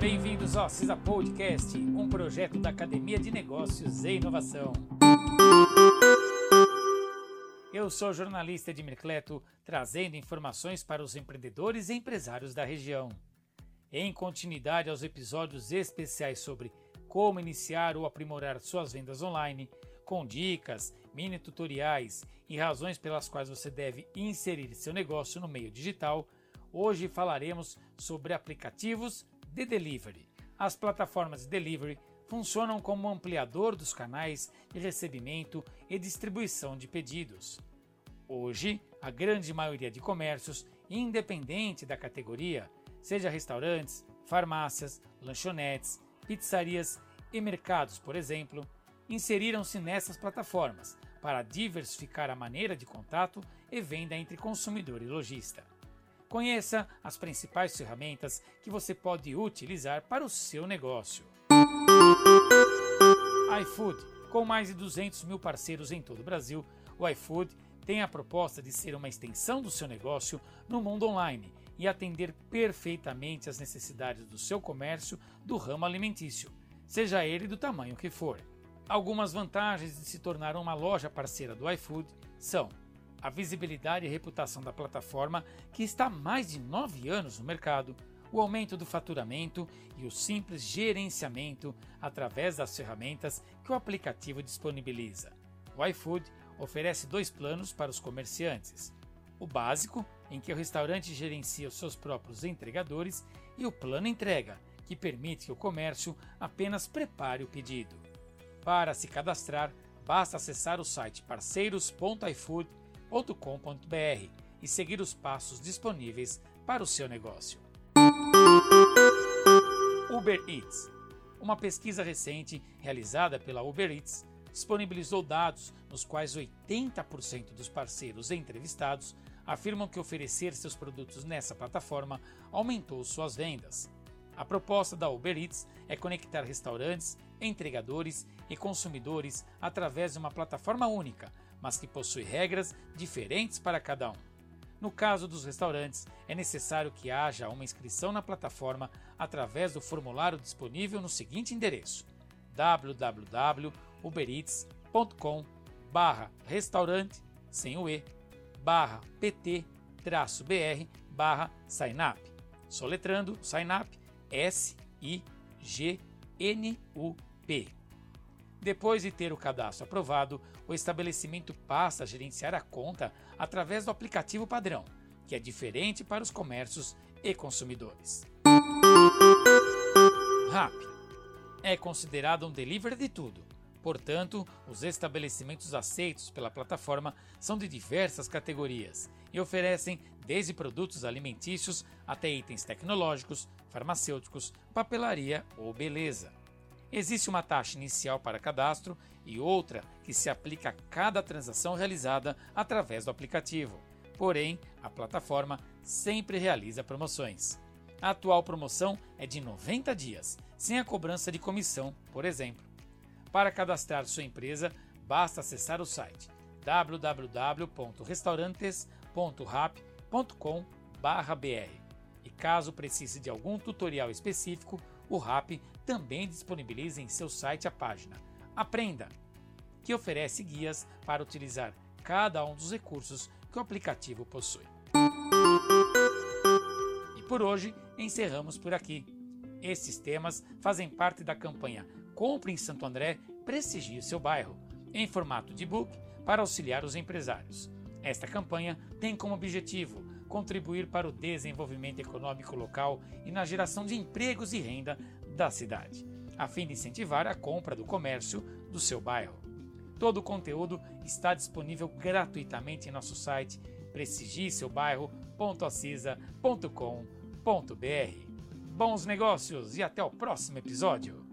Bem-vindos ao CISA Podcast, um projeto da Academia de Negócios e Inovação. Eu sou jornalista Edmir Cleto, trazendo informações para os empreendedores e empresários da região. Em continuidade aos episódios especiais sobre como iniciar ou aprimorar suas vendas online, com dicas, mini tutoriais e razões pelas quais você deve inserir seu negócio no meio digital, hoje falaremos sobre aplicativos de delivery. As plataformas de delivery funcionam como ampliador dos canais de recebimento e distribuição de pedidos. Hoje, a grande maioria de comércios, independente da categoria, seja restaurantes, farmácias, lanchonetes, pizzarias e mercados, por exemplo, inseriram-se nessas plataformas para diversificar a maneira de contato e venda entre consumidor e lojista. Conheça as principais ferramentas que você pode utilizar para o seu negócio. iFood, com mais de 200 mil parceiros em todo o Brasil, o iFood tem a proposta de ser uma extensão do seu negócio no mundo online e atender perfeitamente às necessidades do seu comércio do ramo alimentício, seja ele do tamanho que for. Algumas vantagens de se tornar uma loja parceira do iFood são a visibilidade e reputação da plataforma, que está há mais de nove anos no mercado, o aumento do faturamento e o simples gerenciamento através das ferramentas que o aplicativo disponibiliza. O iFood oferece dois planos para os comerciantes: o básico, em que o restaurante gerencia os seus próprios entregadores, e o plano entrega, que permite que o comércio apenas prepare o pedido. Para se cadastrar, basta acessar o site parceiros.ifood.com.br e seguir os passos disponíveis para o seu negócio. Uber Eats. Uma pesquisa recente realizada pela Uber Eats disponibilizou dados nos quais 80% dos parceiros entrevistados afirmam que oferecer seus produtos nessa plataforma aumentou suas vendas. A proposta da Uber Eats é conectar restaurantes, entregadores e consumidores através de uma plataforma única, mas que possui regras diferentes para cada um. No caso dos restaurantes, é necessário que haja uma inscrição na plataforma através do formulário disponível no seguinte endereço: www.ubereats.com restaurante sem o e barra pt br barra signup soletrando signup S-I-G-N-U-P. Depois de ter o cadastro aprovado, o estabelecimento passa a gerenciar a conta através do aplicativo padrão, que é diferente para os comércios e consumidores. RAP é considerado um delivery de tudo. Portanto, os estabelecimentos aceitos pela plataforma são de diversas categorias e oferecem desde produtos alimentícios até itens tecnológicos, farmacêuticos, papelaria ou beleza. Existe uma taxa inicial para cadastro e outra que se aplica a cada transação realizada através do aplicativo. Porém, a plataforma sempre realiza promoções. A atual promoção é de 90 dias, sem a cobrança de comissão, por exemplo. Para cadastrar sua empresa, basta acessar o site www.restaurantes.rap.com.br. E caso precise de algum tutorial específico, o RAP também disponibiliza em seu site a página Aprenda, que oferece guias para utilizar cada um dos recursos que o aplicativo possui. E por hoje encerramos por aqui. Esses temas fazem parte da campanha Compre em Santo André, prestigie seu bairro, em formato de book para auxiliar os empresários. Esta campanha tem como objetivo contribuir para o desenvolvimento econômico local e na geração de empregos e renda da cidade, a fim de incentivar a compra do comércio do seu bairro. Todo o conteúdo está disponível gratuitamente em nosso site prestigieseubairro.acisa.com.br. Bons negócios e até o próximo episódio!